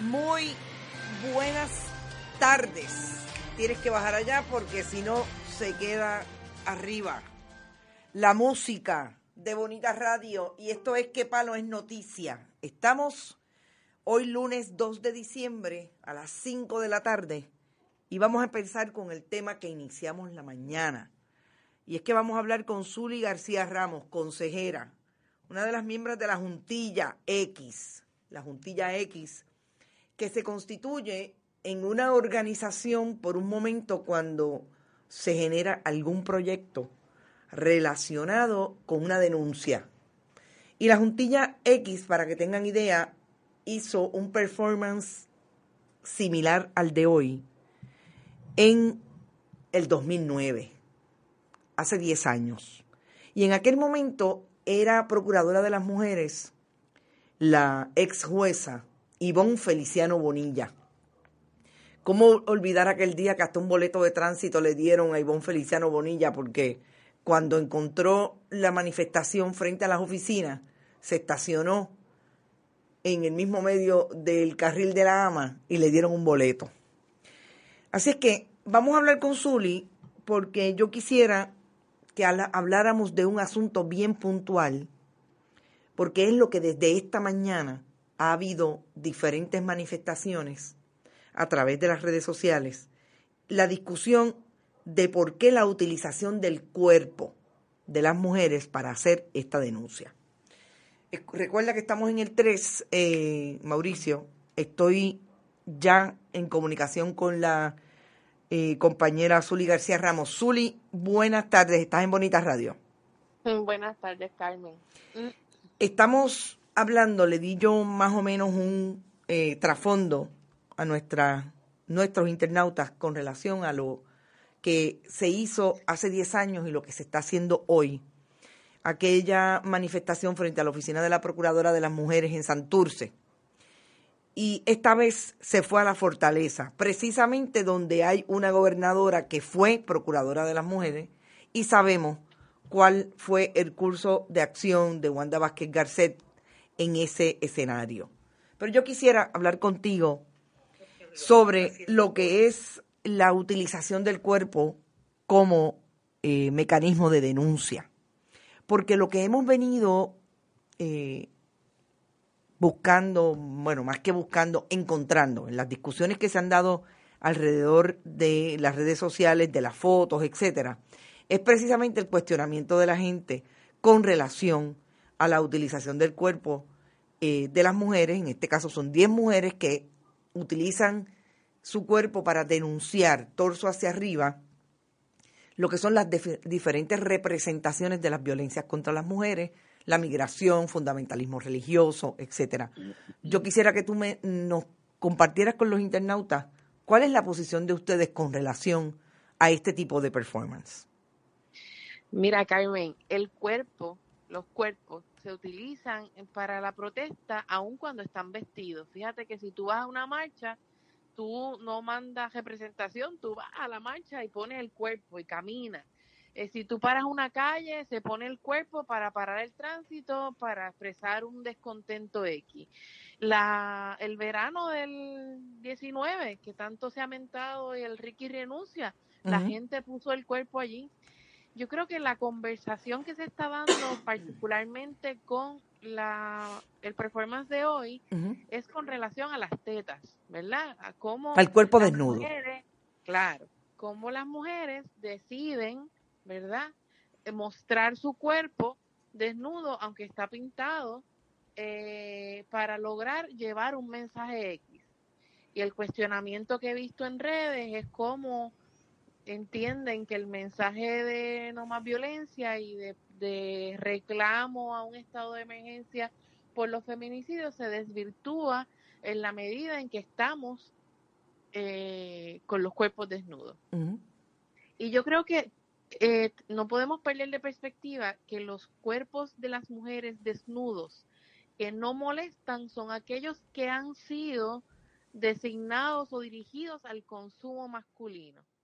Muy buenas tardes. Tienes que bajar allá porque si no se queda arriba. La música de Bonita Radio y esto es que palo es noticia. Estamos hoy lunes 2 de diciembre a las 5 de la tarde y vamos a empezar con el tema que iniciamos la mañana. Y es que vamos a hablar con Zuli García Ramos, consejera, una de las miembros de la Juntilla X, la Juntilla X, que se constituye en una organización por un momento cuando se genera algún proyecto relacionado con una denuncia. Y la Juntilla X, para que tengan idea, hizo un performance similar al de hoy en el 2009, hace 10 años. Y en aquel momento era procuradora de las mujeres la ex jueza Ivonne Feliciano Bonilla. ¿Cómo olvidar aquel día que hasta un boleto de tránsito le dieron a Ivonne Feliciano Bonilla? Porque cuando encontró la manifestación frente a las oficinas, se estacionó en el mismo medio del carril de la ama y le dieron un boleto. Así es que vamos a hablar con Zuli porque yo quisiera que habláramos de un asunto bien puntual, porque es lo que desde esta mañana ha habido diferentes manifestaciones a través de las redes sociales, la discusión de por qué la utilización del cuerpo de las mujeres para hacer esta denuncia. Recuerda que estamos en el 3, eh, Mauricio, estoy ya en comunicación con la eh, compañera Zuli García Ramos. Zuli, buenas tardes, estás en Bonita Radio. Buenas tardes, Carmen. Estamos hablando, le di yo más o menos un eh, trasfondo a nuestra, nuestros internautas con relación a lo que se hizo hace 10 años y lo que se está haciendo hoy. Aquella manifestación frente a la oficina de la Procuradora de las Mujeres en Santurce. Y esta vez se fue a la fortaleza, precisamente donde hay una gobernadora que fue Procuradora de las Mujeres y sabemos cuál fue el curso de acción de Wanda Vázquez Garcet en ese escenario. Pero yo quisiera hablar contigo sobre lo que es la utilización del cuerpo como eh, mecanismo de denuncia. Porque lo que hemos venido eh, buscando, bueno, más que buscando, encontrando en las discusiones que se han dado alrededor de las redes sociales, de las fotos, etcétera, es precisamente el cuestionamiento de la gente con relación a la utilización del cuerpo eh, de las mujeres, en este caso son 10 mujeres que utilizan su cuerpo para denunciar torso hacia arriba lo que son las diferentes representaciones de las violencias contra las mujeres, la migración, fundamentalismo religioso, etcétera. Yo quisiera que tú me, nos compartieras con los internautas cuál es la posición de ustedes con relación a este tipo de performance. Mira, Carmen, el cuerpo, los cuerpos se utilizan para la protesta aun cuando están vestidos. Fíjate que si tú vas a una marcha, tú no mandas representación, tú vas a la marcha y pones el cuerpo y caminas. Eh, si tú paras una calle, se pone el cuerpo para parar el tránsito, para expresar un descontento X. La, el verano del 19, que tanto se ha mentado y el Ricky renuncia, la gente puso el cuerpo allí. Yo creo que la conversación que se está dando, particularmente con la, el performance de hoy, es con relación a las tetas, ¿verdad? A cómo al cuerpo desnudo. claro, cómo las mujeres deciden, ¿verdad? Eh, mostrar su cuerpo desnudo, aunque está pintado, eh, para lograr llevar un mensaje X. Y el cuestionamiento que he visto en redes es cómo entienden que el mensaje de no más violencia y de, reclamo a un estado de emergencia por los feminicidios se desvirtúa en la medida en que estamos eh, con los cuerpos desnudos. Y yo creo que eh, no podemos perder de perspectiva que los cuerpos de las mujeres desnudos que no molestan son aquellos que han sido designados o dirigidos al consumo masculino.